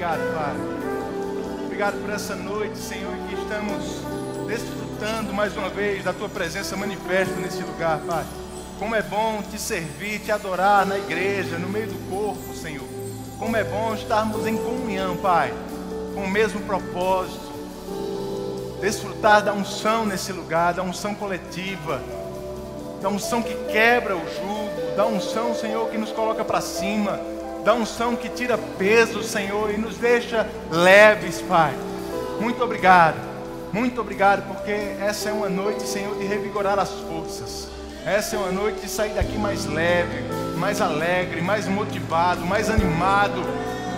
obrigado, Pai. Obrigado por essa noite, Senhor, que estamos desfrutando mais uma vez da Tua presença manifesta nesse lugar, Pai. Como é bom te servir, te adorar na igreja, no meio do corpo, Senhor. Como é bom estarmos em comunhão, Pai, com o mesmo propósito. Desfrutar da unção nesse lugar, da unção coletiva, da unção que quebra o jugo, da unção, Senhor, que nos coloca para cima da unção que tira peso, Senhor, e nos deixa leves, Pai. Muito obrigado, muito obrigado, porque essa é uma noite, Senhor, de revigorar as forças. Essa é uma noite de sair daqui mais leve, mais alegre, mais motivado, mais animado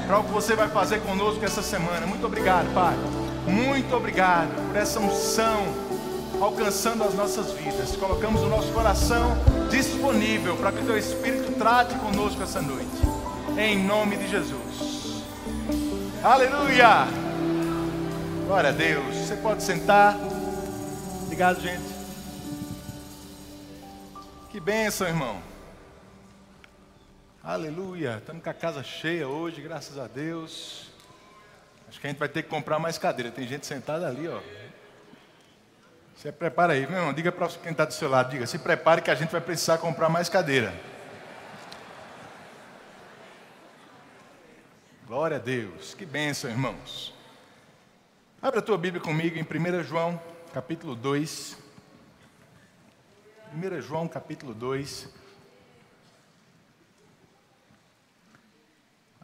para o que você vai fazer conosco essa semana. Muito obrigado, Pai. Muito obrigado por essa unção alcançando as nossas vidas. Colocamos o nosso coração disponível para que o Teu Espírito trate conosco essa noite em nome de Jesus. Aleluia! Glória a Deus. Você pode sentar. Obrigado, gente. Que bênção, irmão. Aleluia. Estamos com a casa cheia hoje, graças a Deus. Acho que a gente vai ter que comprar mais cadeira. Tem gente sentada ali, ó. Você prepara aí, meu irmão. Diga para quem está do seu lado, diga, se prepare que a gente vai precisar comprar mais cadeira. Glória a Deus. Que bênção, irmãos. Abra a tua Bíblia comigo em 1 João, capítulo 2. 1 João, capítulo 2.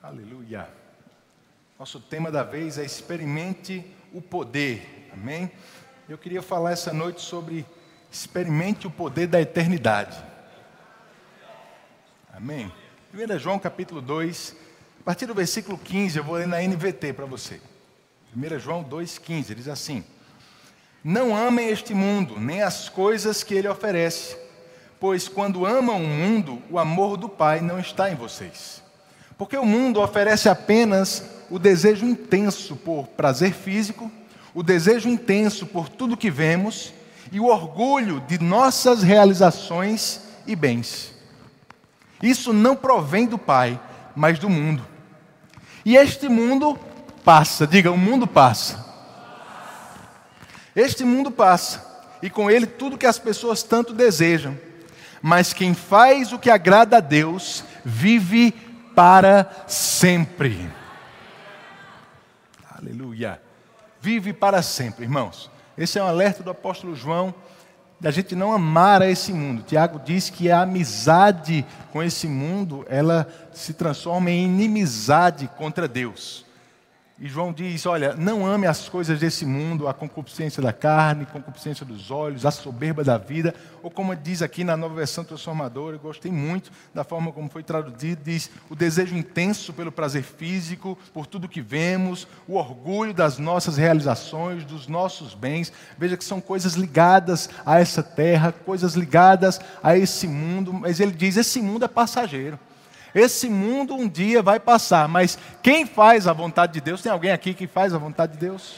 Aleluia. Nosso tema da vez é experimente o poder. Amém? Eu queria falar essa noite sobre experimente o poder da eternidade. Amém? 1 João capítulo 2, a partir do versículo 15, eu vou ler na NVT para você. 1 João 2,15, diz assim: Não amem este mundo, nem as coisas que ele oferece, pois quando amam o mundo, o amor do Pai não está em vocês. Porque o mundo oferece apenas o desejo intenso por prazer físico, o desejo intenso por tudo que vemos e o orgulho de nossas realizações e bens. Isso não provém do Pai, mas do mundo. E este mundo passa, diga, o mundo passa. Este mundo passa, e com ele tudo que as pessoas tanto desejam. Mas quem faz o que agrada a Deus, vive para sempre. Aleluia. Vive para sempre, irmãos. Esse é um alerta do apóstolo João da gente não amar a esse mundo. Tiago diz que a amizade com esse mundo, ela se transforma em inimizade contra Deus. E João diz: Olha, não ame as coisas desse mundo, a concupiscência da carne, concupiscência dos olhos, a soberba da vida, ou como diz aqui na nova versão transformadora, eu gostei muito da forma como foi traduzido: diz o desejo intenso pelo prazer físico, por tudo que vemos, o orgulho das nossas realizações, dos nossos bens. Veja que são coisas ligadas a essa terra, coisas ligadas a esse mundo, mas ele diz: esse mundo é passageiro. Esse mundo um dia vai passar, mas quem faz a vontade de Deus, tem alguém aqui que faz a vontade de Deus?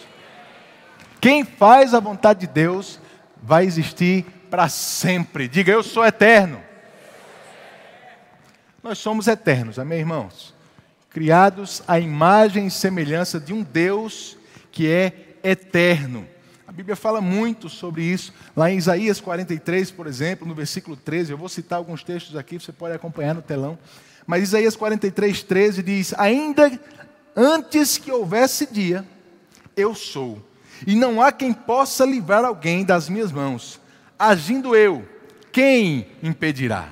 Quem faz a vontade de Deus vai existir para sempre. Diga, eu sou eterno. Nós somos eternos, amém, irmãos? Criados à imagem e semelhança de um Deus que é eterno. A Bíblia fala muito sobre isso. Lá em Isaías 43, por exemplo, no versículo 13, eu vou citar alguns textos aqui, você pode acompanhar no telão. Mas Isaías 43, 13 diz: Ainda antes que houvesse dia, eu sou, e não há quem possa livrar alguém das minhas mãos. Agindo eu, quem impedirá?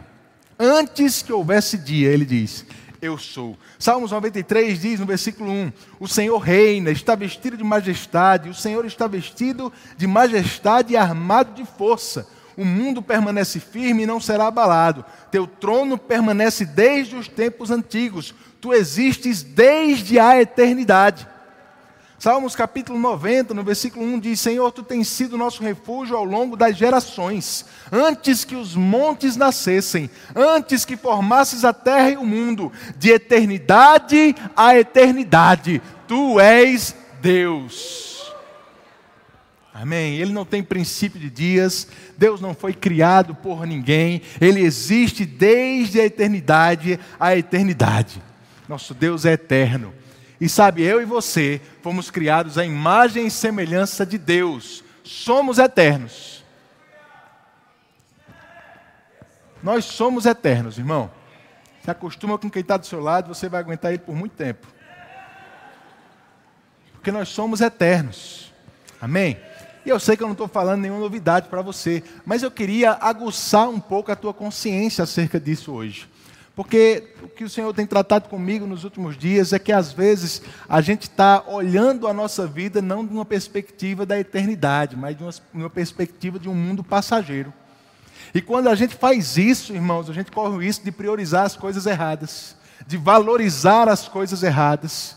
Antes que houvesse dia, ele diz: Eu sou. Salmos 93 diz no versículo 1: O Senhor reina, está vestido de majestade, o Senhor está vestido de majestade e armado de força o mundo permanece firme e não será abalado. Teu trono permanece desde os tempos antigos. Tu existes desde a eternidade. Salmos capítulo 90, no versículo 1 diz: Senhor, tu tens sido nosso refúgio ao longo das gerações, antes que os montes nascessem, antes que formasses a terra e o mundo, de eternidade a eternidade, tu és Deus. Amém. Ele não tem princípio de dias, Deus não foi criado por ninguém, ele existe desde a eternidade à eternidade. Nosso Deus é eterno. E sabe, eu e você fomos criados à imagem e semelhança de Deus. Somos eternos. Nós somos eternos, irmão. Se acostuma com quem está do seu lado, você vai aguentar ele por muito tempo. Porque nós somos eternos. Amém? E eu sei que eu não estou falando nenhuma novidade para você, mas eu queria aguçar um pouco a tua consciência acerca disso hoje. Porque o que o Senhor tem tratado comigo nos últimos dias é que às vezes a gente está olhando a nossa vida não de uma perspectiva da eternidade, mas de uma, uma perspectiva de um mundo passageiro. E quando a gente faz isso, irmãos, a gente corre o risco de priorizar as coisas erradas, de valorizar as coisas erradas,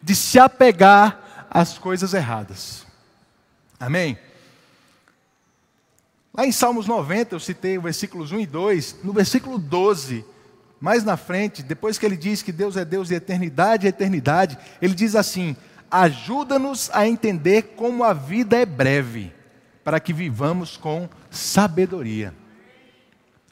de se apegar às coisas erradas. Amém? Lá em Salmos 90, eu citei o versículos 1 e 2, no versículo 12, mais na frente, depois que ele diz que Deus é Deus de eternidade e eternidade, ele diz assim: ajuda-nos a entender como a vida é breve, para que vivamos com sabedoria.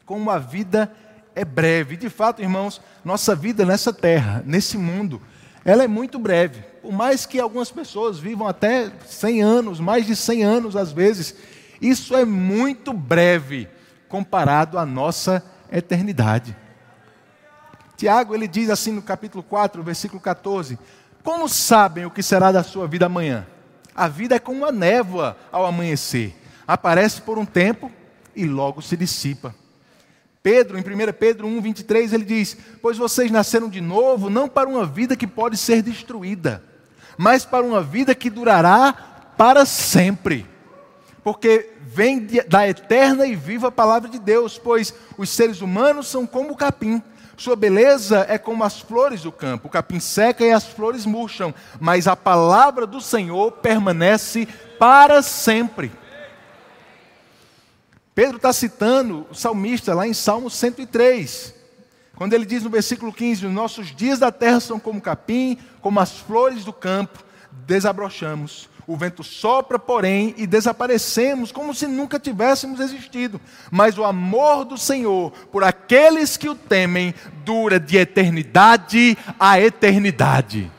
Como a vida é breve. De fato, irmãos, nossa vida nessa terra, nesse mundo, ela é muito breve. Por mais que algumas pessoas vivam até 100 anos, mais de 100 anos às vezes, isso é muito breve comparado à nossa eternidade. Tiago, ele diz assim no capítulo 4, versículo 14: Como sabem o que será da sua vida amanhã? A vida é como uma névoa ao amanhecer. Aparece por um tempo e logo se dissipa. Pedro, em 1 Pedro 1, 23, ele diz: Pois vocês nasceram de novo, não para uma vida que pode ser destruída, mas para uma vida que durará para sempre porque vem da eterna e viva palavra de Deus, pois os seres humanos são como o capim. Sua beleza é como as flores do campo. O capim seca e as flores murcham, mas a palavra do Senhor permanece para sempre. Pedro está citando o salmista lá em Salmo 103, quando ele diz no versículo 15: Os nossos dias da terra são como capim, como as flores do campo, desabrochamos o vento sopra, porém, e desaparecemos como se nunca tivéssemos existido. Mas o amor do Senhor por aqueles que o temem dura de eternidade a eternidade.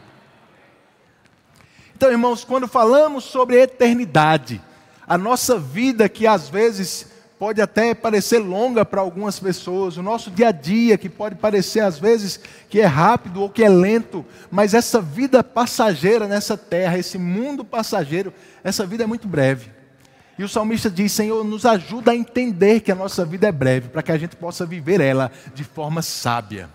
Então, irmãos, quando falamos sobre eternidade, a nossa vida que às vezes pode até parecer longa para algumas pessoas, o nosso dia a dia, que pode parecer às vezes que é rápido ou que é lento, mas essa vida passageira nessa terra, esse mundo passageiro, essa vida é muito breve. E o salmista diz: Senhor, nos ajuda a entender que a nossa vida é breve, para que a gente possa viver ela de forma sábia.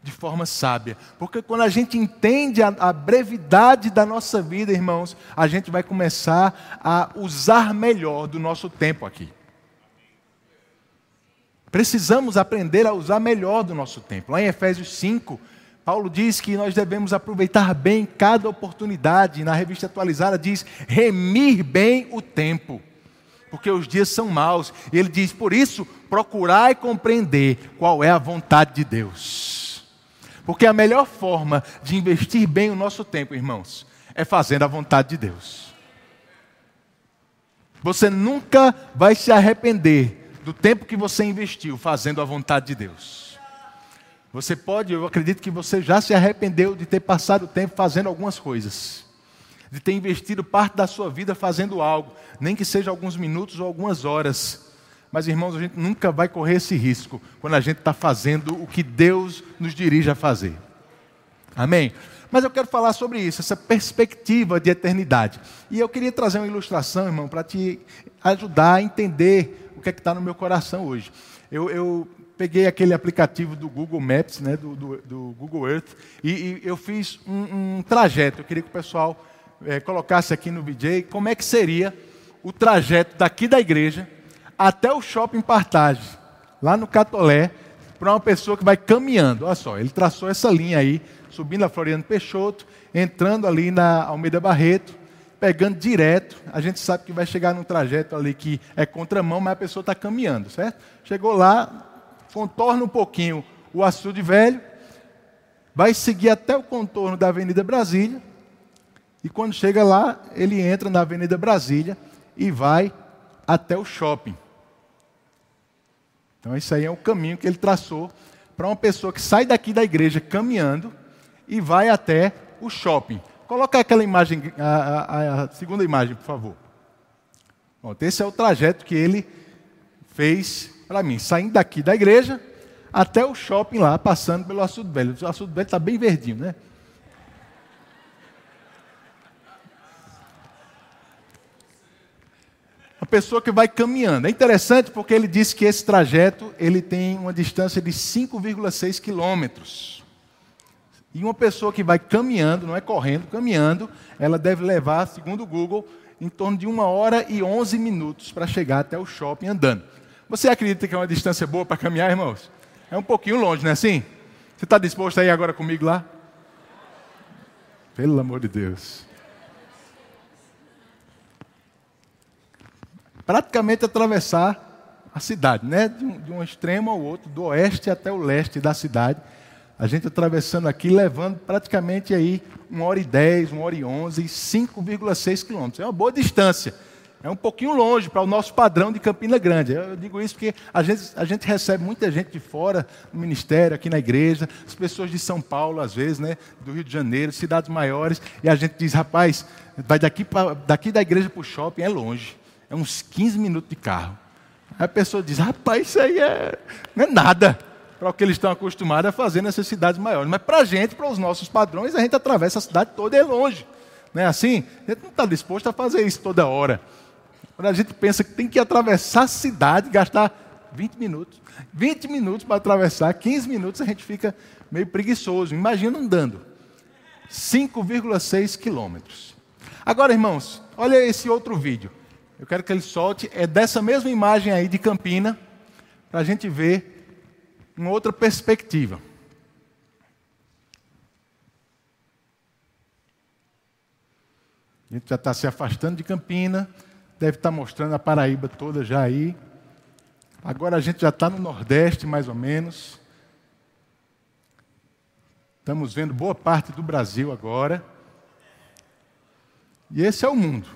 De forma sábia. Porque quando a gente entende a, a brevidade da nossa vida, irmãos, a gente vai começar a usar melhor do nosso tempo aqui. Precisamos aprender a usar melhor do nosso tempo. Lá em Efésios 5, Paulo diz que nós devemos aproveitar bem cada oportunidade. Na revista atualizada diz remir bem o tempo, porque os dias são maus. E ele diz: por isso, procurai compreender qual é a vontade de Deus. Porque a melhor forma de investir bem o nosso tempo, irmãos, é fazendo a vontade de Deus. Você nunca vai se arrepender do tempo que você investiu fazendo a vontade de Deus. Você pode, eu acredito que você já se arrependeu de ter passado o tempo fazendo algumas coisas, de ter investido parte da sua vida fazendo algo, nem que seja alguns minutos ou algumas horas. Mas, irmãos, a gente nunca vai correr esse risco quando a gente está fazendo o que Deus nos dirige a fazer. Amém? Mas eu quero falar sobre isso, essa perspectiva de eternidade. E eu queria trazer uma ilustração, irmão, para te ajudar a entender o que é que está no meu coração hoje. Eu, eu, peguei aquele aplicativo do Google Maps, né, do, do, do Google Earth, e, e eu fiz um, um, trajeto. Eu queria que o pessoal é, colocasse aqui no VJ como é que seria o trajeto daqui da igreja até o shopping Partage, lá no Catolé, para uma pessoa que vai caminhando. Olha só, ele traçou essa linha aí, subindo a Floriano Peixoto, entrando ali na Almeida Barreto, pegando direto, a gente sabe que vai chegar num trajeto ali que é contramão, mas a pessoa está caminhando, certo? Chegou lá, contorna um pouquinho o açude velho, vai seguir até o contorno da Avenida Brasília, e quando chega lá, ele entra na Avenida Brasília e vai até o shopping. Então, isso aí é o caminho que ele traçou para uma pessoa que sai daqui da igreja caminhando e vai até o shopping. Coloca aquela imagem, a, a, a segunda imagem, por favor. Pronto, esse é o trajeto que ele fez para mim, saindo daqui da igreja até o shopping lá, passando pelo Açude Velho. O Açude Velho está bem verdinho, né? Uma pessoa que vai caminhando. É interessante porque ele disse que esse trajeto ele tem uma distância de 5,6 quilômetros. E uma pessoa que vai caminhando, não é correndo, caminhando, ela deve levar, segundo o Google, em torno de uma hora e 11 minutos para chegar até o shopping andando. Você acredita que é uma distância boa para caminhar, irmãos? É um pouquinho longe, não é assim? Você está disposto a ir agora comigo lá? Pelo amor de Deus. Praticamente atravessar a cidade, né? De um, de um extremo ao outro, do oeste até o leste da cidade. A gente atravessando aqui, levando praticamente aí uma hora e dez, uma hora e onze, 5,6 quilômetros. É uma boa distância. É um pouquinho longe para o nosso padrão de Campina Grande. Eu digo isso porque a gente, a gente recebe muita gente de fora no ministério, aqui na igreja, as pessoas de São Paulo, às vezes, né, do Rio de Janeiro, cidades maiores, e a gente diz, rapaz, vai daqui, pra, daqui da igreja para o shopping é longe. É uns 15 minutos de carro. Aí a pessoa diz, rapaz, isso aí é, não é nada para o que eles estão acostumados a fazer nessas cidades maiores. Mas para a gente, para os nossos padrões, a gente atravessa a cidade toda e é longe. Não é assim? A gente não está disposto a fazer isso toda hora. Quando a gente pensa que tem que atravessar a cidade, gastar 20 minutos. 20 minutos para atravessar, 15 minutos a gente fica meio preguiçoso. Imagina andando. 5,6 quilômetros. Agora, irmãos, olha esse outro vídeo. Eu quero que ele solte. É dessa mesma imagem aí de Campina, para a gente ver uma outra perspectiva. A gente já está se afastando de Campina deve estar mostrando a Paraíba toda já aí. Agora a gente já está no Nordeste, mais ou menos. Estamos vendo boa parte do Brasil agora. E esse é o mundo.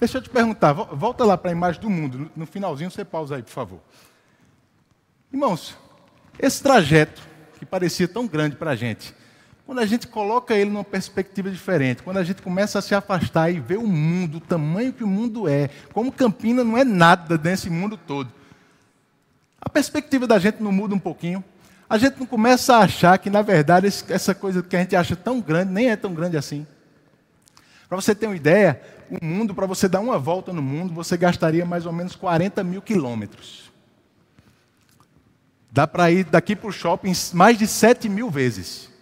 Deixa eu te perguntar, volta lá para a imagem do mundo. No finalzinho você pausa aí, por favor. Irmãos, esse trajeto que parecia tão grande para a gente, quando a gente coloca ele numa perspectiva diferente, quando a gente começa a se afastar e ver o mundo, o tamanho que o mundo é, como Campina não é nada nesse mundo todo, a perspectiva da gente não muda um pouquinho. A gente não começa a achar que, na verdade, essa coisa que a gente acha tão grande, nem é tão grande assim. Para você ter uma ideia, o mundo, para você dar uma volta no mundo, você gastaria mais ou menos 40 mil quilômetros. Dá para ir daqui para o shopping mais de 7 mil vezes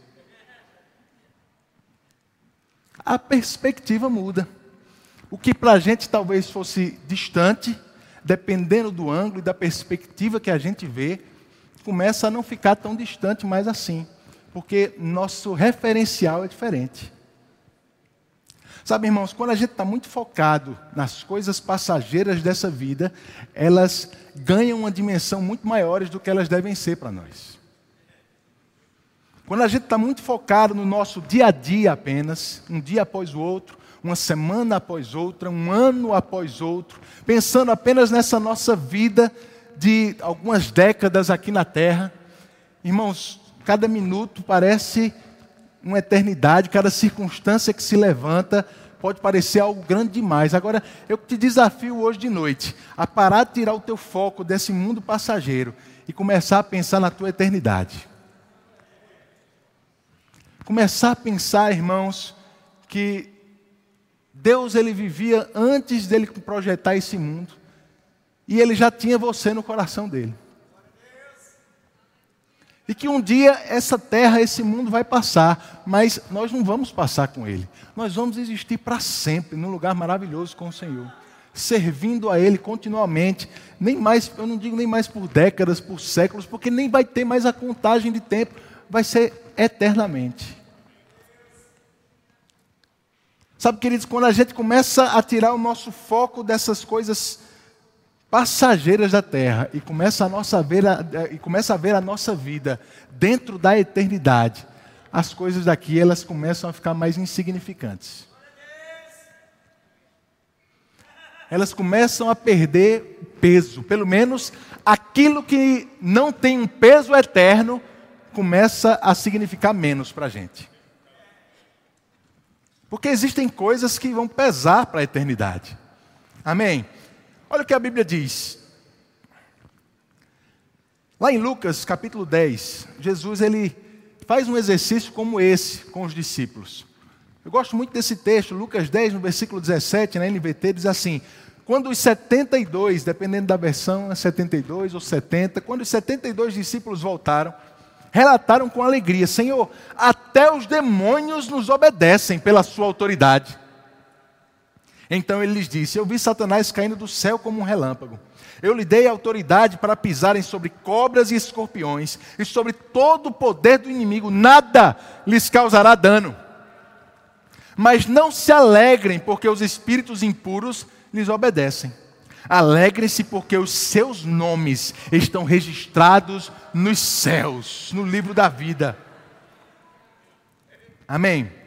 a perspectiva muda. O que para a gente talvez fosse distante, dependendo do ângulo e da perspectiva que a gente vê, começa a não ficar tão distante mais assim, porque nosso referencial é diferente. Sabe, irmãos, quando a gente está muito focado nas coisas passageiras dessa vida, elas ganham uma dimensão muito maiores do que elas devem ser para nós. Quando a gente está muito focado no nosso dia a dia apenas, um dia após o outro, uma semana após outra, um ano após outro, pensando apenas nessa nossa vida de algumas décadas aqui na Terra, irmãos, cada minuto parece uma eternidade, cada circunstância que se levanta pode parecer algo grande demais. Agora, eu te desafio hoje de noite a parar de tirar o teu foco desse mundo passageiro e começar a pensar na tua eternidade começar a pensar, irmãos, que Deus ele vivia antes dele projetar esse mundo. E ele já tinha você no coração dele. E que um dia essa terra, esse mundo vai passar, mas nós não vamos passar com ele. Nós vamos existir para sempre num lugar maravilhoso com o Senhor, servindo a ele continuamente, nem mais, eu não digo nem mais por décadas, por séculos, porque nem vai ter mais a contagem de tempo, vai ser eternamente. Sabe, queridos, quando a gente começa a tirar o nosso foco dessas coisas passageiras da terra e começa a, nossa ver a, e começa a ver a nossa vida dentro da eternidade, as coisas daqui elas começam a ficar mais insignificantes. Elas começam a perder peso, pelo menos aquilo que não tem um peso eterno começa a significar menos para a gente. Porque existem coisas que vão pesar para a eternidade. Amém? Olha o que a Bíblia diz. Lá em Lucas capítulo 10, Jesus ele faz um exercício como esse com os discípulos. Eu gosto muito desse texto, Lucas 10, no versículo 17, na NVT, diz assim: Quando os 72, dependendo da versão, é 72 ou 70, quando os 72 discípulos voltaram, relataram com alegria: Senhor, até os demônios nos obedecem pela Sua autoridade. Então ele lhes disse: Eu vi Satanás caindo do céu como um relâmpago. Eu lhe dei autoridade para pisarem sobre cobras e escorpiões, e sobre todo o poder do inimigo, nada lhes causará dano. Mas não se alegrem, porque os espíritos impuros lhes obedecem. Alegrem-se, porque os seus nomes estão registrados nos céus, no livro da vida. Amém.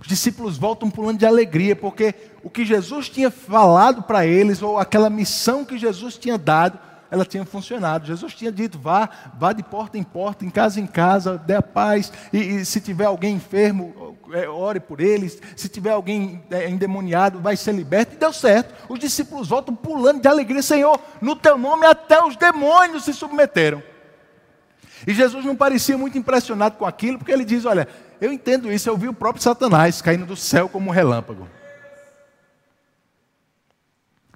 Os discípulos voltam pulando de alegria, porque o que Jesus tinha falado para eles, ou aquela missão que Jesus tinha dado, ela tinha funcionado. Jesus tinha dito: vá, vá de porta em porta, em casa em casa, dê a paz, e, e se tiver alguém enfermo, é, ore por eles, se tiver alguém é, endemoniado, vai ser liberto. E deu certo. Os discípulos voltam pulando de alegria: Senhor, no teu nome até os demônios se submeteram. E Jesus não parecia muito impressionado com aquilo, porque ele diz: Olha, eu entendo isso, eu vi o próprio Satanás caindo do céu como um relâmpago.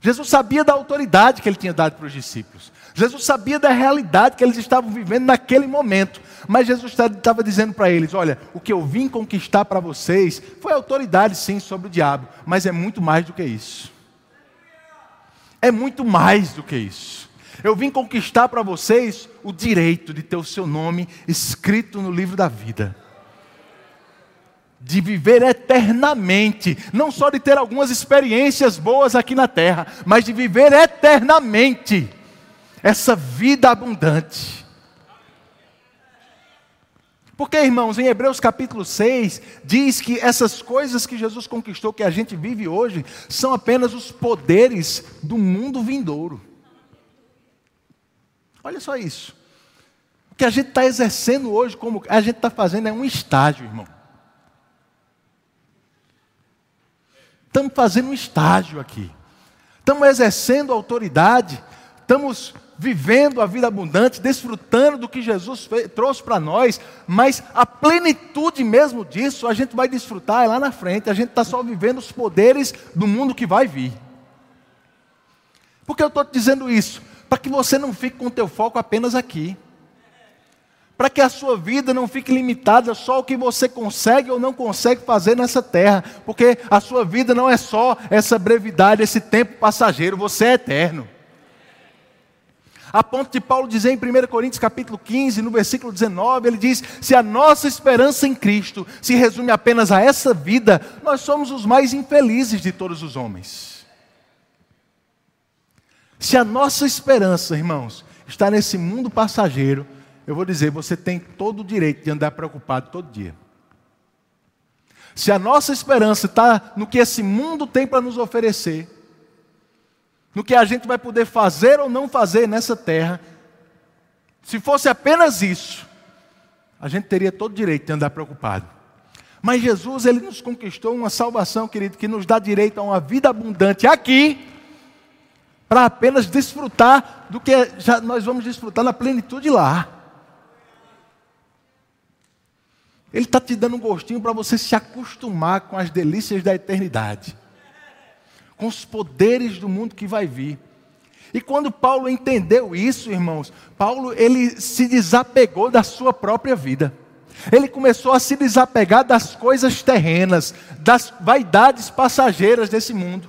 Jesus sabia da autoridade que ele tinha dado para os discípulos. Jesus sabia da realidade que eles estavam vivendo naquele momento. Mas Jesus estava dizendo para eles: Olha, o que eu vim conquistar para vocês foi autoridade, sim, sobre o diabo, mas é muito mais do que isso. É muito mais do que isso. Eu vim conquistar para vocês o direito de ter o seu nome escrito no livro da vida de viver eternamente, não só de ter algumas experiências boas aqui na terra, mas de viver eternamente essa vida abundante. Porque, irmãos, em Hebreus capítulo 6, diz que essas coisas que Jesus conquistou, que a gente vive hoje, são apenas os poderes do mundo vindouro. Olha só isso. O que a gente está exercendo hoje, como a gente está fazendo, é um estágio, irmão. Estamos fazendo um estágio aqui. Estamos exercendo autoridade. Estamos vivendo a vida abundante, desfrutando do que Jesus fez, trouxe para nós, mas a plenitude mesmo disso a gente vai desfrutar lá na frente. A gente está só vivendo os poderes do mundo que vai vir. Por que eu estou te dizendo isso? Para que você não fique com o teu foco apenas aqui para que a sua vida não fique limitada só ao que você consegue ou não consegue fazer nessa terra, porque a sua vida não é só essa brevidade, esse tempo passageiro, você é eterno. A ponto de Paulo dizer em 1 Coríntios capítulo 15, no versículo 19, ele diz: "Se a nossa esperança em Cristo se resume apenas a essa vida, nós somos os mais infelizes de todos os homens." Se a nossa esperança, irmãos, está nesse mundo passageiro, eu vou dizer, você tem todo o direito de andar preocupado todo dia. Se a nossa esperança está no que esse mundo tem para nos oferecer, no que a gente vai poder fazer ou não fazer nessa terra, se fosse apenas isso, a gente teria todo o direito de andar preocupado. Mas Jesus, ele nos conquistou uma salvação, querido, que nos dá direito a uma vida abundante aqui, para apenas desfrutar do que nós vamos desfrutar na plenitude lá. Ele está te dando um gostinho para você se acostumar com as delícias da eternidade, com os poderes do mundo que vai vir. E quando Paulo entendeu isso, irmãos, Paulo ele se desapegou da sua própria vida. Ele começou a se desapegar das coisas terrenas, das vaidades passageiras desse mundo.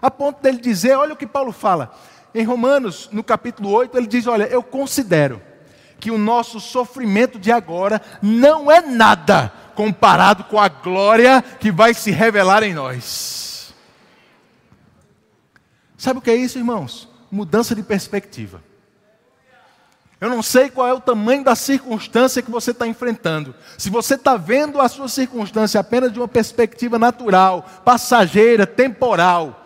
A ponto dele dizer, olha o que Paulo fala. Em Romanos, no capítulo 8, ele diz: Olha, eu considero que o nosso sofrimento de agora não é nada comparado com a glória que vai se revelar em nós. Sabe o que é isso, irmãos? Mudança de perspectiva. Eu não sei qual é o tamanho da circunstância que você está enfrentando. Se você está vendo a sua circunstância apenas de uma perspectiva natural, passageira, temporal,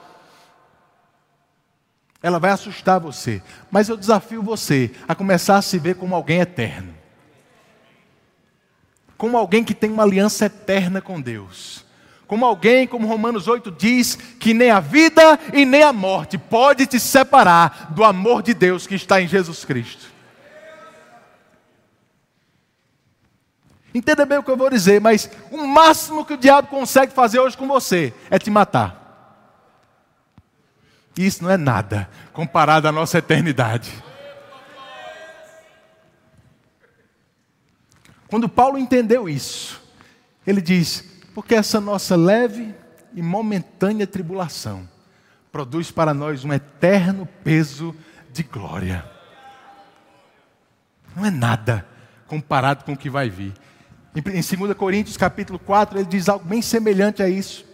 Ela vai assustar você. Mas eu desafio você a começar a se ver como alguém eterno. Como alguém que tem uma aliança eterna com Deus. Como alguém, como Romanos 8 diz, que nem a vida e nem a morte pode te separar do amor de Deus que está em Jesus Cristo. Entenda bem o que eu vou dizer, mas o máximo que o diabo consegue fazer hoje com você é te matar. Isso não é nada comparado à nossa eternidade. Quando Paulo entendeu isso, ele diz: porque essa nossa leve e momentânea tribulação produz para nós um eterno peso de glória. Não é nada comparado com o que vai vir. Em 2 Coríntios capítulo 4, ele diz algo bem semelhante a isso.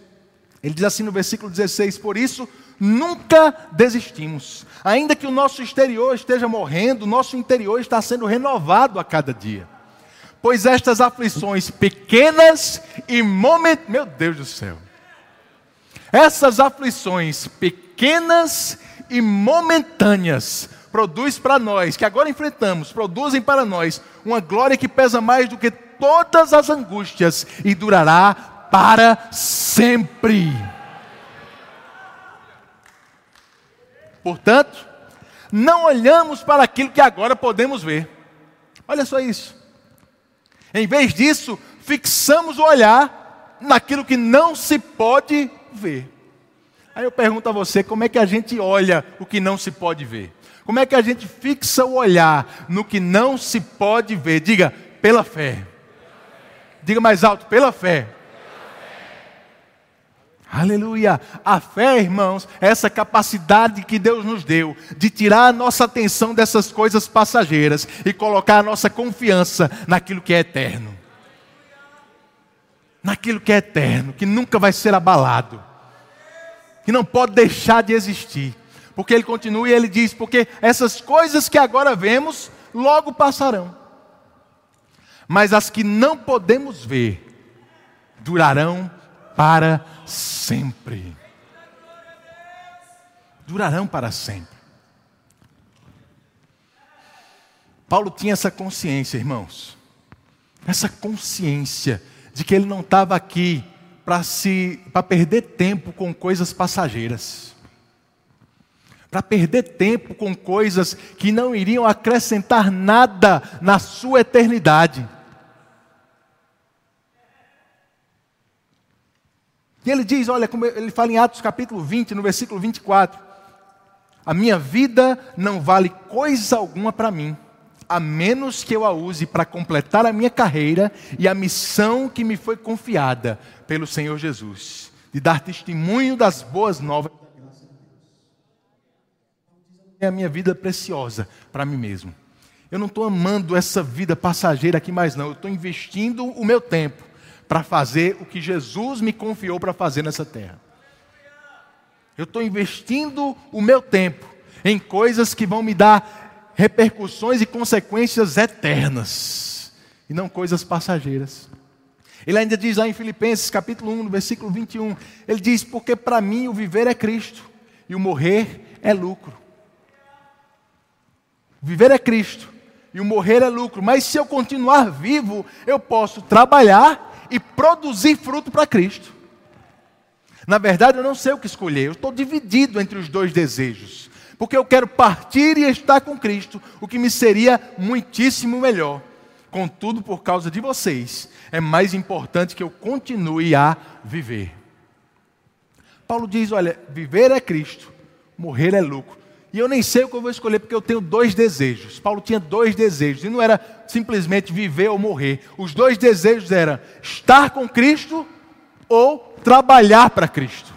Ele diz assim no versículo 16: Por isso nunca desistimos. Ainda que o nosso exterior esteja morrendo, o nosso interior está sendo renovado a cada dia. Pois estas aflições pequenas e momentâneas, meu Deus do céu, essas aflições pequenas e momentâneas produz para nós, que agora enfrentamos, produzem para nós uma glória que pesa mais do que todas as angústias e durará para sempre. Portanto, não olhamos para aquilo que agora podemos ver. Olha só isso. Em vez disso, fixamos o olhar naquilo que não se pode ver. Aí eu pergunto a você, como é que a gente olha o que não se pode ver? Como é que a gente fixa o olhar no que não se pode ver? Diga, pela fé. Diga mais alto, pela fé. Aleluia! A fé, irmãos, é essa capacidade que Deus nos deu de tirar a nossa atenção dessas coisas passageiras e colocar a nossa confiança naquilo que é eterno. Naquilo que é eterno, que nunca vai ser abalado, que não pode deixar de existir. Porque ele continua e ele diz: porque essas coisas que agora vemos logo passarão, mas as que não podemos ver durarão para sempre. Durarão para sempre. Paulo tinha essa consciência, irmãos. Essa consciência de que ele não estava aqui para se para perder tempo com coisas passageiras. Para perder tempo com coisas que não iriam acrescentar nada na sua eternidade. E ele diz, olha, como ele fala em Atos capítulo 20, no versículo 24: A minha vida não vale coisa alguma para mim, a menos que eu a use para completar a minha carreira e a missão que me foi confiada pelo Senhor Jesus, de dar testemunho das boas novas de Deus. É a minha vida preciosa para mim mesmo. Eu não estou amando essa vida passageira aqui mais, não. Eu estou investindo o meu tempo para fazer o que Jesus me confiou para fazer nessa terra. Eu estou investindo o meu tempo em coisas que vão me dar repercussões e consequências eternas, e não coisas passageiras. Ele ainda diz lá em Filipenses capítulo 1, no versículo 21, ele diz: Porque para mim o viver é Cristo e o morrer é lucro. viver é Cristo e o morrer é lucro, mas se eu continuar vivo, eu posso trabalhar e produzir fruto para Cristo. Na verdade, eu não sei o que escolher, eu estou dividido entre os dois desejos, porque eu quero partir e estar com Cristo, o que me seria muitíssimo melhor. Contudo, por causa de vocês, é mais importante que eu continue a viver. Paulo diz: olha, viver é Cristo, morrer é lucro. E eu nem sei o que eu vou escolher, porque eu tenho dois desejos. Paulo tinha dois desejos, e não era simplesmente viver ou morrer. Os dois desejos eram estar com Cristo ou trabalhar para Cristo.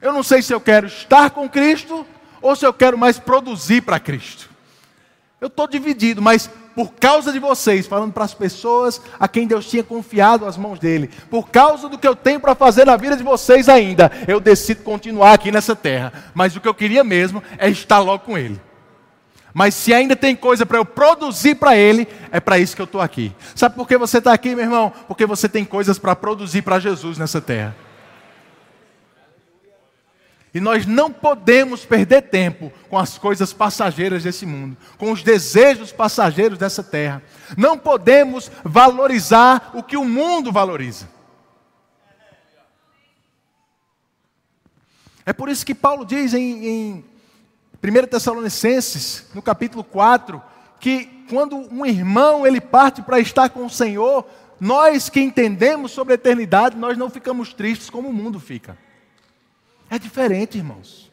Eu não sei se eu quero estar com Cristo ou se eu quero mais produzir para Cristo. Eu estou dividido, mas por causa de vocês, falando para as pessoas a quem Deus tinha confiado as mãos dele, por causa do que eu tenho para fazer na vida de vocês ainda, eu decido continuar aqui nessa terra. Mas o que eu queria mesmo é estar logo com ele. Mas se ainda tem coisa para eu produzir para Ele, é para isso que eu estou aqui. Sabe por que você está aqui, meu irmão? Porque você tem coisas para produzir para Jesus nessa terra. E nós não podemos perder tempo com as coisas passageiras desse mundo, com os desejos passageiros dessa terra. Não podemos valorizar o que o mundo valoriza. É por isso que Paulo diz em, em 1 Tessalonicenses, no capítulo 4, que quando um irmão ele parte para estar com o Senhor, nós que entendemos sobre a eternidade, nós não ficamos tristes como o mundo fica. É diferente, irmãos.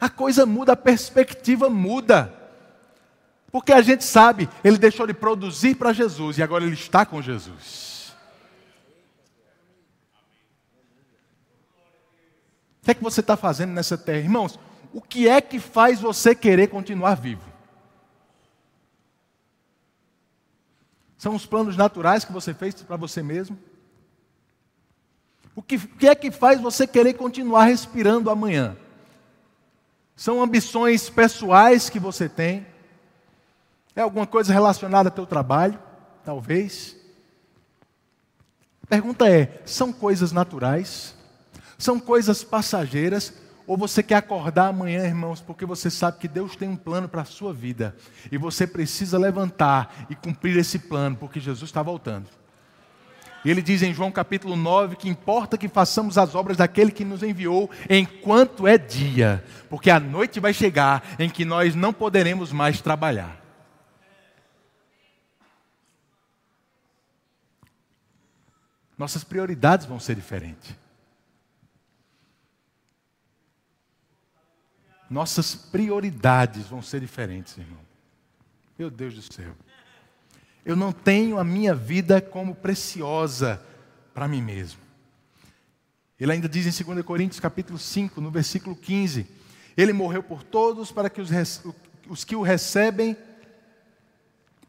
A coisa muda, a perspectiva muda. Porque a gente sabe, ele deixou de produzir para Jesus e agora ele está com Jesus. O que é que você está fazendo nessa terra? Irmãos, o que é que faz você querer continuar vivo? São os planos naturais que você fez para você mesmo? O que, que é que faz você querer continuar respirando amanhã? São ambições pessoais que você tem? É alguma coisa relacionada ao teu trabalho? Talvez. A pergunta é: são coisas naturais? São coisas passageiras? Ou você quer acordar amanhã, irmãos, porque você sabe que Deus tem um plano para a sua vida e você precisa levantar e cumprir esse plano, porque Jesus está voltando. E ele diz em João capítulo 9 que importa que façamos as obras daquele que nos enviou enquanto é dia, porque a noite vai chegar em que nós não poderemos mais trabalhar. Nossas prioridades vão ser diferentes. Nossas prioridades vão ser diferentes, irmão. Meu Deus do céu. Eu não tenho a minha vida como preciosa para mim mesmo. Ele ainda diz em 2 Coríntios capítulo 5, no versículo 15: Ele morreu por todos para que os, os que o recebem,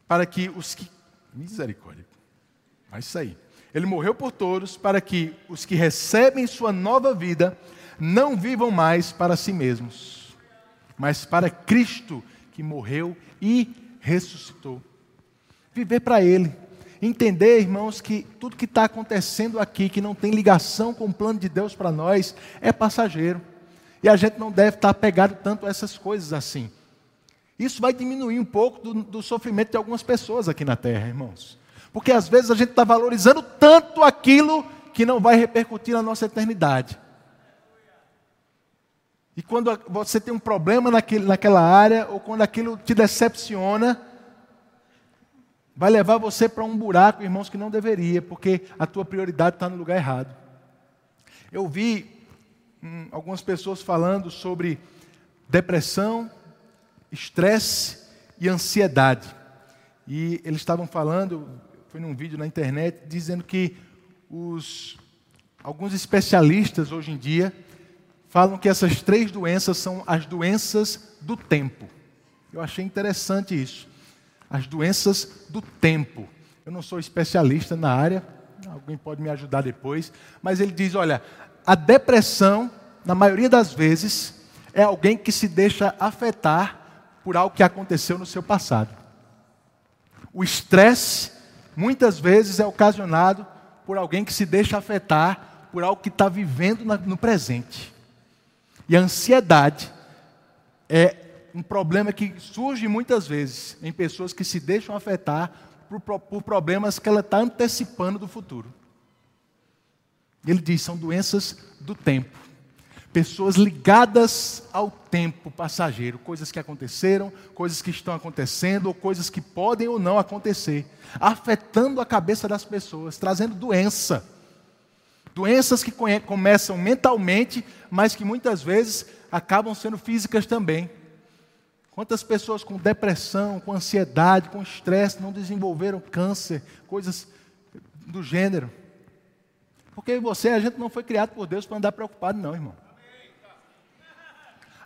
para que os que. Misericórdia. Vai sair. Ele morreu por todos para que os que recebem sua nova vida não vivam mais para si mesmos, mas para Cristo que morreu e ressuscitou viver para Ele. Entender, irmãos, que tudo que está acontecendo aqui, que não tem ligação com o plano de Deus para nós, é passageiro. E a gente não deve estar apegado tanto a essas coisas assim. Isso vai diminuir um pouco do, do sofrimento de algumas pessoas aqui na terra, irmãos. Porque às vezes a gente está valorizando tanto aquilo que não vai repercutir na nossa eternidade. E quando você tem um problema naquele, naquela área, ou quando aquilo te decepciona, vai levar você para um buraco, irmãos, que não deveria, porque a tua prioridade está no lugar errado. Eu vi hum, algumas pessoas falando sobre depressão, estresse e ansiedade. E eles estavam falando, foi num vídeo na internet, dizendo que os, alguns especialistas hoje em dia falam que essas três doenças são as doenças do tempo. Eu achei interessante isso as doenças do tempo. Eu não sou especialista na área, alguém pode me ajudar depois, mas ele diz: olha, a depressão, na maioria das vezes, é alguém que se deixa afetar por algo que aconteceu no seu passado. O estresse, muitas vezes, é ocasionado por alguém que se deixa afetar por algo que está vivendo no presente. E a ansiedade é um problema que surge muitas vezes em pessoas que se deixam afetar por, por problemas que ela está antecipando do futuro. Ele diz: são doenças do tempo. Pessoas ligadas ao tempo passageiro, coisas que aconteceram, coisas que estão acontecendo, ou coisas que podem ou não acontecer, afetando a cabeça das pessoas, trazendo doença. Doenças que começam mentalmente, mas que muitas vezes acabam sendo físicas também. Quantas pessoas com depressão, com ansiedade, com estresse não desenvolveram câncer, coisas do gênero? Porque você, a gente não foi criado por Deus para andar preocupado, não, irmão.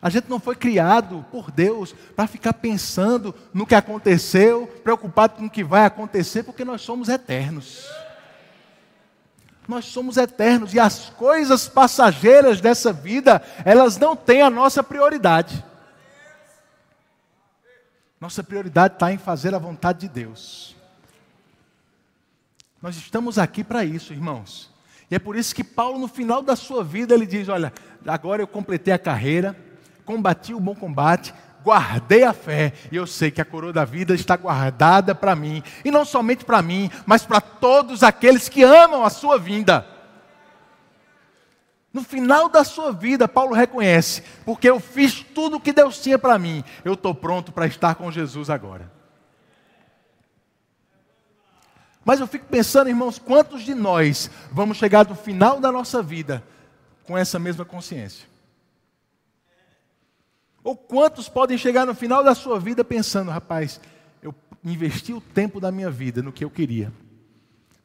A gente não foi criado por Deus para ficar pensando no que aconteceu, preocupado com o que vai acontecer, porque nós somos eternos. Nós somos eternos e as coisas passageiras dessa vida, elas não têm a nossa prioridade. Nossa prioridade está em fazer a vontade de Deus. Nós estamos aqui para isso, irmãos. E é por isso que Paulo, no final da sua vida, ele diz: Olha, agora eu completei a carreira, combati o bom combate, guardei a fé, e eu sei que a coroa da vida está guardada para mim, e não somente para mim, mas para todos aqueles que amam a sua vinda. No final da sua vida, Paulo reconhece, porque eu fiz tudo o que Deus tinha para mim, eu estou pronto para estar com Jesus agora. Mas eu fico pensando, irmãos, quantos de nós vamos chegar no final da nossa vida com essa mesma consciência? Ou quantos podem chegar no final da sua vida pensando, rapaz, eu investi o tempo da minha vida no que eu queria,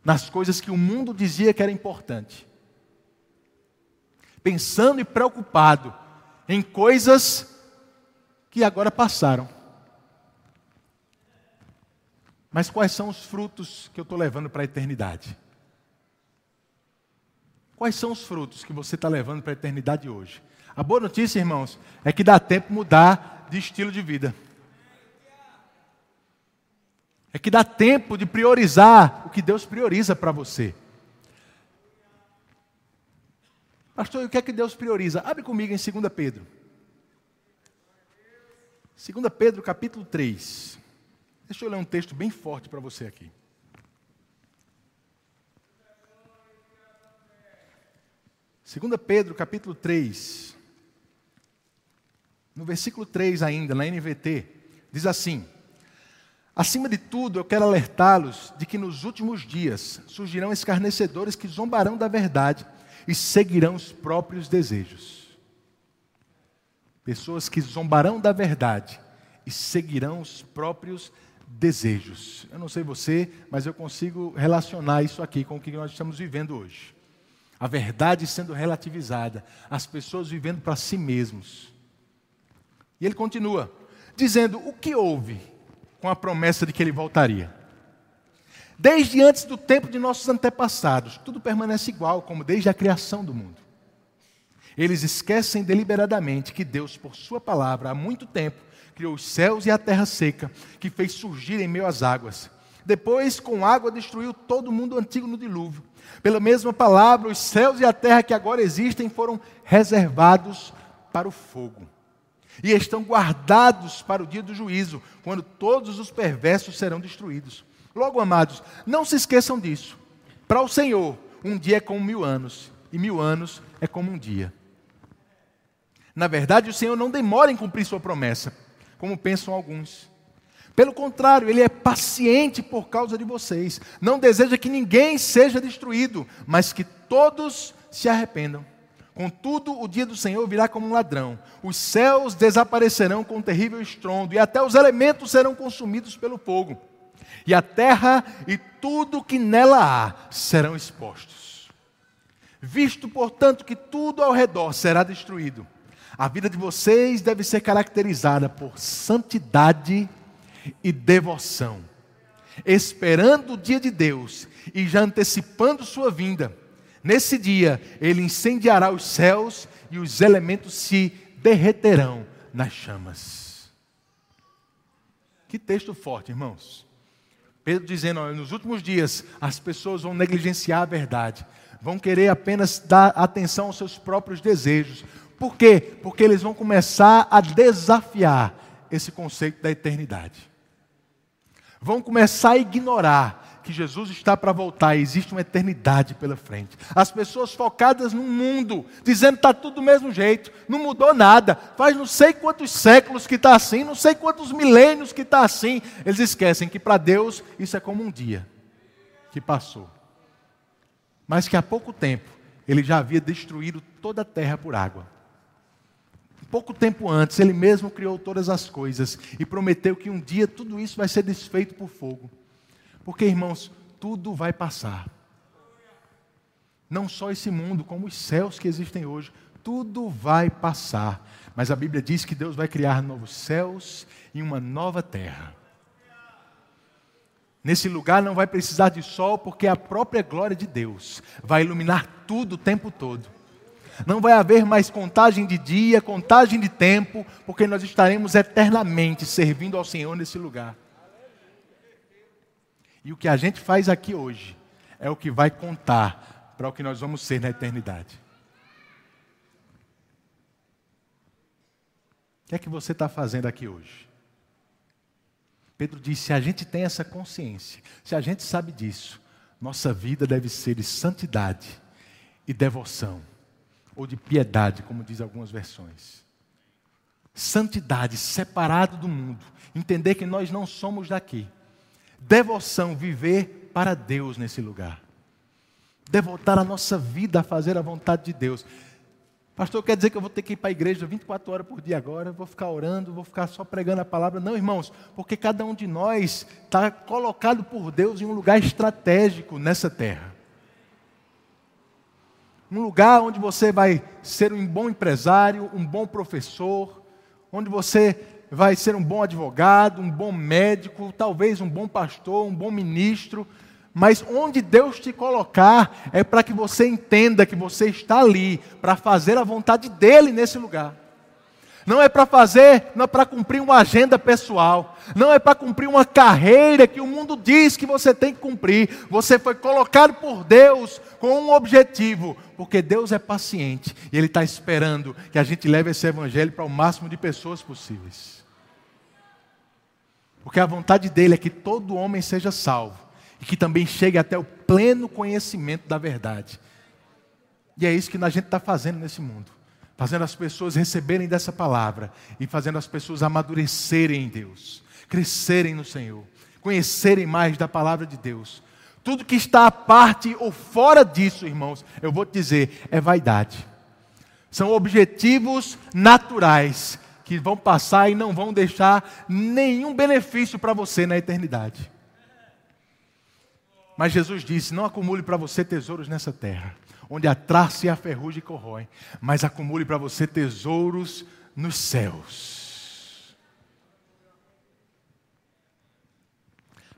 nas coisas que o mundo dizia que era importante, pensando e preocupado em coisas que agora passaram. Mas quais são os frutos que eu estou levando para a eternidade? Quais são os frutos que você está levando para a eternidade hoje? A boa notícia, irmãos, é que dá tempo mudar de estilo de vida. É que dá tempo de priorizar o que Deus prioriza para você. Pastor, o que é que Deus prioriza? Abre comigo em 2 Pedro. 2 Pedro capítulo 3. Deixa eu ler um texto bem forte para você aqui. Segunda Pedro, capítulo 3. No versículo 3 ainda, na NVT, diz assim: Acima de tudo, eu quero alertá-los de que nos últimos dias surgirão escarnecedores que zombarão da verdade e seguirão os próprios desejos. Pessoas que zombarão da verdade e seguirão os próprios desejos. Eu não sei você, mas eu consigo relacionar isso aqui com o que nós estamos vivendo hoje. A verdade sendo relativizada, as pessoas vivendo para si mesmos. E ele continua, dizendo: o que houve com a promessa de que ele voltaria? Desde antes do tempo de nossos antepassados, tudo permanece igual, como desde a criação do mundo. Eles esquecem deliberadamente que Deus, por Sua palavra, há muito tempo, criou os céus e a terra seca, que fez surgir em meio às águas. Depois, com água, destruiu todo o mundo antigo no dilúvio. Pela mesma palavra, os céus e a terra que agora existem foram reservados para o fogo. E estão guardados para o dia do juízo, quando todos os perversos serão destruídos. Logo, amados, não se esqueçam disso. Para o Senhor, um dia é como mil anos, e mil anos é como um dia. Na verdade, o Senhor não demora em cumprir sua promessa como pensam alguns. Pelo contrário, ele é paciente por causa de vocês. Não deseja que ninguém seja destruído, mas que todos se arrependam. Contudo, o dia do Senhor virá como um ladrão. Os céus desaparecerão com um terrível estrondo, e até os elementos serão consumidos pelo fogo. E a terra e tudo que nela há serão expostos. Visto, portanto, que tudo ao redor será destruído, a vida de vocês deve ser caracterizada por santidade e devoção, esperando o dia de Deus e já antecipando sua vinda. Nesse dia, ele incendiará os céus e os elementos se derreterão nas chamas. Que texto forte, irmãos. Pedro dizendo: nos últimos dias as pessoas vão negligenciar a verdade, vão querer apenas dar atenção aos seus próprios desejos, por quê? Porque eles vão começar a desafiar esse conceito da eternidade. Vão começar a ignorar que Jesus está para voltar existe uma eternidade pela frente. As pessoas focadas no mundo, dizendo está tudo do mesmo jeito, não mudou nada, faz não sei quantos séculos que está assim, não sei quantos milênios que está assim. Eles esquecem que para Deus isso é como um dia que passou. Mas que há pouco tempo ele já havia destruído toda a terra por água. Pouco tempo antes, ele mesmo criou todas as coisas e prometeu que um dia tudo isso vai ser desfeito por fogo. Porque, irmãos, tudo vai passar. Não só esse mundo, como os céus que existem hoje, tudo vai passar. Mas a Bíblia diz que Deus vai criar novos céus e uma nova terra. Nesse lugar não vai precisar de sol, porque a própria glória de Deus vai iluminar tudo o tempo todo. Não vai haver mais contagem de dia, contagem de tempo, porque nós estaremos eternamente servindo ao Senhor nesse lugar. E o que a gente faz aqui hoje é o que vai contar para o que nós vamos ser na eternidade. O que é que você está fazendo aqui hoje? Pedro disse: se a gente tem essa consciência, se a gente sabe disso, nossa vida deve ser de santidade e devoção, ou de piedade, como diz algumas versões. Santidade, separado do mundo, entender que nós não somos daqui. Devoção, viver para Deus nesse lugar. Devotar a nossa vida a fazer a vontade de Deus. Pastor, quer dizer que eu vou ter que ir para a igreja 24 horas por dia agora, vou ficar orando, vou ficar só pregando a palavra. Não, irmãos, porque cada um de nós está colocado por Deus em um lugar estratégico nessa terra. Um lugar onde você vai ser um bom empresário, um bom professor, onde você vai ser um bom advogado, um bom médico, talvez um bom pastor, um bom ministro, mas onde Deus te colocar é para que você entenda que você está ali para fazer a vontade dele nesse lugar. Não é para fazer, não é para cumprir uma agenda pessoal, não é para cumprir uma carreira que o mundo diz que você tem que cumprir. Você foi colocado por Deus com um objetivo, porque Deus é paciente e Ele está esperando que a gente leve esse evangelho para o máximo de pessoas possíveis. Porque a vontade dele é que todo homem seja salvo e que também chegue até o pleno conhecimento da verdade. E é isso que a gente está fazendo nesse mundo. Fazendo as pessoas receberem dessa palavra e fazendo as pessoas amadurecerem em Deus, crescerem no Senhor, conhecerem mais da palavra de Deus. Tudo que está à parte ou fora disso, irmãos, eu vou te dizer, é vaidade. São objetivos naturais que vão passar e não vão deixar nenhum benefício para você na eternidade. Mas Jesus disse: Não acumule para você tesouros nessa terra, onde a traça e a ferrugem corroem, mas acumule para você tesouros nos céus.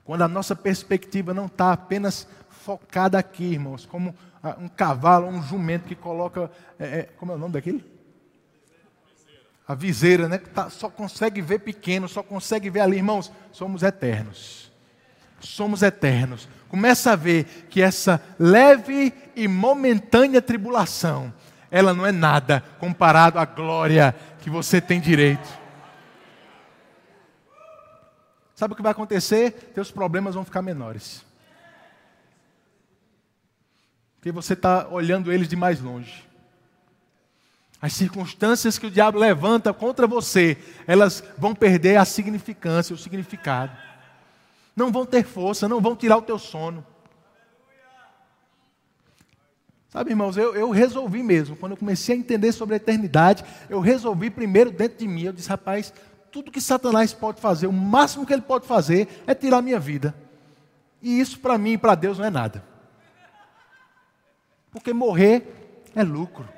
Quando a nossa perspectiva não está apenas focada aqui, irmãos, como um cavalo, um jumento que coloca. É, é, como é o nome daquele? A viseira, né? Que tá, só consegue ver pequeno, só consegue ver ali, irmãos. Somos eternos. Somos eternos começa a ver que essa leve e momentânea tribulação, ela não é nada comparado à glória que você tem direito. Sabe o que vai acontecer? Teus problemas vão ficar menores. Porque você está olhando eles de mais longe. As circunstâncias que o diabo levanta contra você, elas vão perder a significância, o significado não vão ter força, não vão tirar o teu sono. Sabe, irmãos, eu, eu resolvi mesmo, quando eu comecei a entender sobre a eternidade, eu resolvi primeiro dentro de mim, eu disse, rapaz, tudo que Satanás pode fazer, o máximo que ele pode fazer é tirar a minha vida. E isso para mim e para Deus não é nada. Porque morrer é lucro.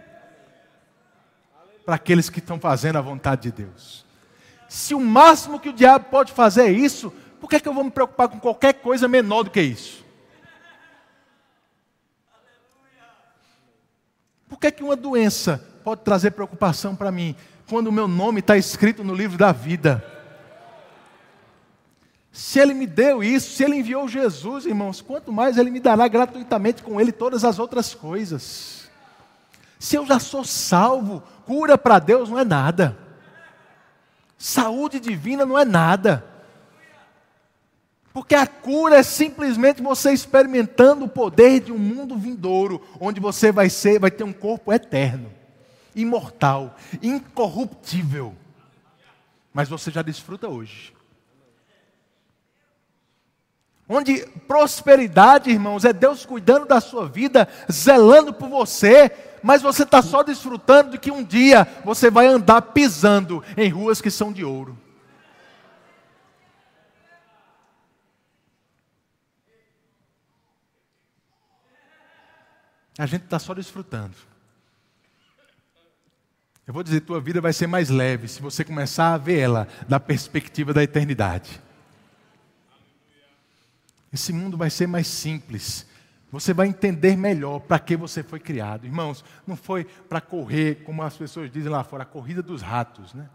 Para aqueles que estão fazendo a vontade de Deus. Se o máximo que o diabo pode fazer é isso, que, é que eu vou me preocupar com qualquer coisa menor do que isso? Por que, é que uma doença pode trazer preocupação para mim, quando o meu nome está escrito no livro da vida? Se Ele me deu isso, se Ele enviou Jesus, irmãos, quanto mais Ele me dará gratuitamente com Ele todas as outras coisas. Se eu já sou salvo, cura para Deus não é nada, saúde divina não é nada. Porque a cura é simplesmente você experimentando o poder de um mundo vindouro, onde você vai ser, vai ter um corpo eterno, imortal, incorruptível. Mas você já desfruta hoje. Onde prosperidade, irmãos, é Deus cuidando da sua vida, zelando por você, mas você está só desfrutando de que um dia você vai andar pisando em ruas que são de ouro. A gente está só desfrutando. Eu vou dizer, tua vida vai ser mais leve se você começar a ver ela da perspectiva da eternidade. Esse mundo vai ser mais simples. Você vai entender melhor para que você foi criado. Irmãos, não foi para correr, como as pessoas dizem lá fora, a corrida dos ratos, né?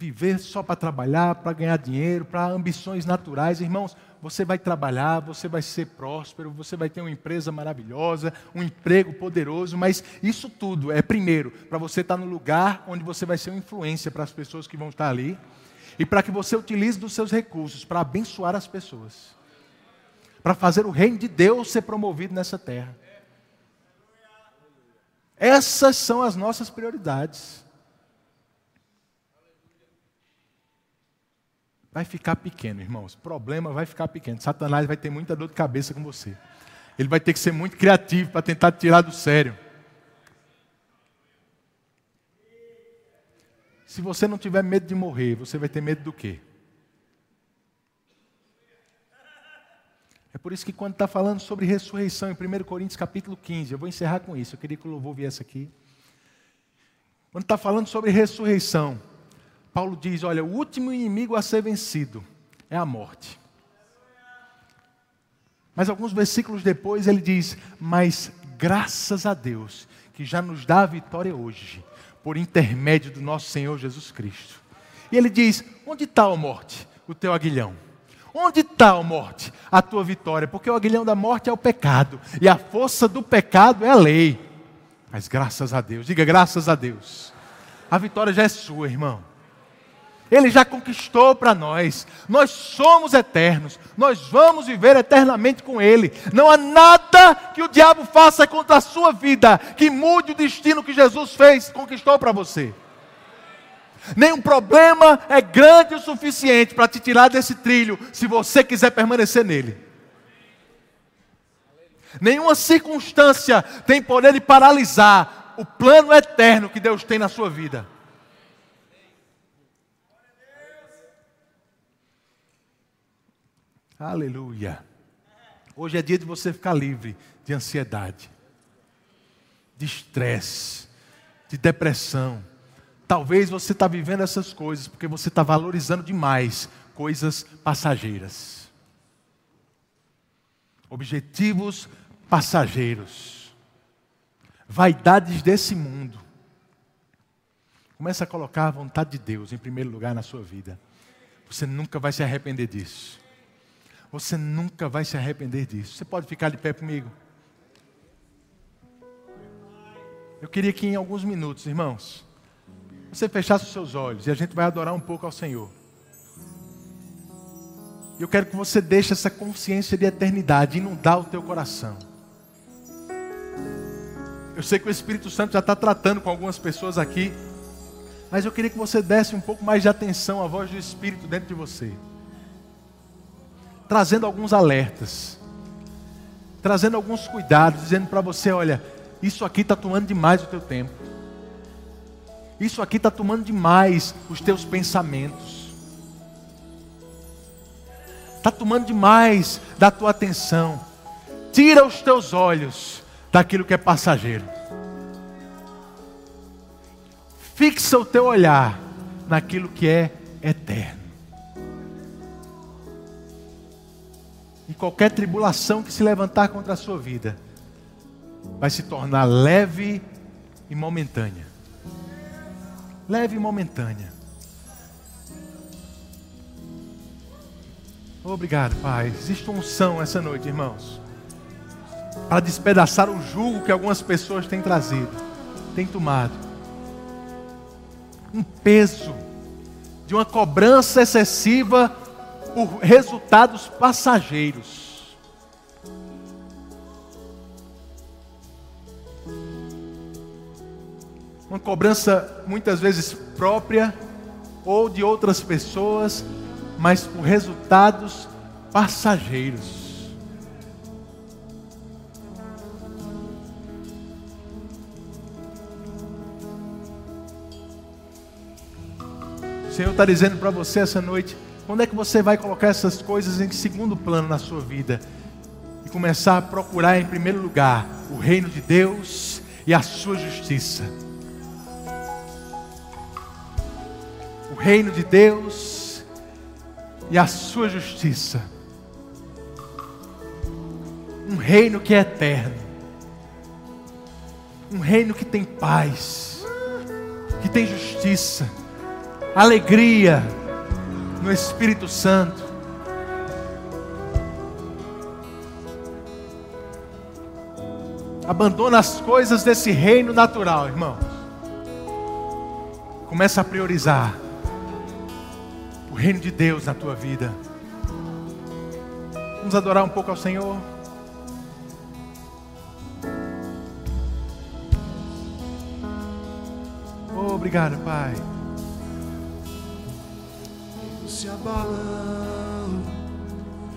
Viver só para trabalhar, para ganhar dinheiro, para ambições naturais. Irmãos, você vai trabalhar, você vai ser próspero, você vai ter uma empresa maravilhosa, um emprego poderoso, mas isso tudo é, primeiro, para você estar no lugar onde você vai ser uma influência para as pessoas que vão estar ali e para que você utilize dos seus recursos para abençoar as pessoas, para fazer o reino de Deus ser promovido nessa terra. Essas são as nossas prioridades. Vai ficar pequeno, irmãos. Problema vai ficar pequeno. Satanás vai ter muita dor de cabeça com você. Ele vai ter que ser muito criativo para tentar te tirar do sério. Se você não tiver medo de morrer, você vai ter medo do quê? É por isso que quando está falando sobre ressurreição em 1 Coríntios capítulo 15, eu vou encerrar com isso, eu queria que o louvor viesse aqui. Quando está falando sobre ressurreição, Paulo diz: olha, o último inimigo a ser vencido é a morte. Mas alguns versículos depois ele diz: Mas graças a Deus que já nos dá a vitória hoje, por intermédio do nosso Senhor Jesus Cristo. E ele diz: Onde está a morte? O teu aguilhão. Onde está a morte? A tua vitória. Porque o aguilhão da morte é o pecado. E a força do pecado é a lei. Mas graças a Deus, diga graças a Deus. A vitória já é sua, irmão. Ele já conquistou para nós. Nós somos eternos. Nós vamos viver eternamente com Ele. Não há nada que o diabo faça contra a sua vida que mude o destino que Jesus fez, conquistou para você. Nenhum problema é grande o suficiente para te tirar desse trilho, se você quiser permanecer nele. Nenhuma circunstância tem poder de paralisar o plano eterno que Deus tem na sua vida. Aleluia. Hoje é dia de você ficar livre de ansiedade, de estresse, de depressão. Talvez você está vivendo essas coisas porque você está valorizando demais coisas passageiras. Objetivos passageiros. Vaidades desse mundo. Comece a colocar a vontade de Deus em primeiro lugar na sua vida. Você nunca vai se arrepender disso. Você nunca vai se arrepender disso. Você pode ficar de pé comigo? Eu queria que em alguns minutos, irmãos, você fechasse os seus olhos e a gente vai adorar um pouco ao Senhor. Eu quero que você deixe essa consciência de eternidade inundar o teu coração. Eu sei que o Espírito Santo já está tratando com algumas pessoas aqui, mas eu queria que você desse um pouco mais de atenção à voz do Espírito dentro de você trazendo alguns alertas, trazendo alguns cuidados, dizendo para você: olha, isso aqui está tomando demais o teu tempo, isso aqui está tomando demais os teus pensamentos, está tomando demais da tua atenção. Tira os teus olhos daquilo que é passageiro. Fixa o teu olhar naquilo que é eterno. E qualquer tribulação que se levantar contra a sua vida vai se tornar leve e momentânea. Leve e momentânea. Obrigado, Pai. Existe unção essa noite, irmãos, para despedaçar o jugo que algumas pessoas têm trazido, têm tomado. Um peso de uma cobrança excessiva por resultados passageiros. Uma cobrança muitas vezes própria ou de outras pessoas, mas por resultados passageiros. O Senhor está dizendo para você essa noite: quando é que você vai colocar essas coisas em segundo plano na sua vida? E começar a procurar em primeiro lugar o reino de Deus e a sua justiça. O reino de Deus e a sua justiça. Um reino que é eterno. Um reino que tem paz, que tem justiça alegria no Espírito Santo. Abandona as coisas desse reino natural, irmão. Começa a priorizar o reino de Deus na tua vida. Vamos adorar um pouco ao Senhor. Obrigado, Pai. Se abalando.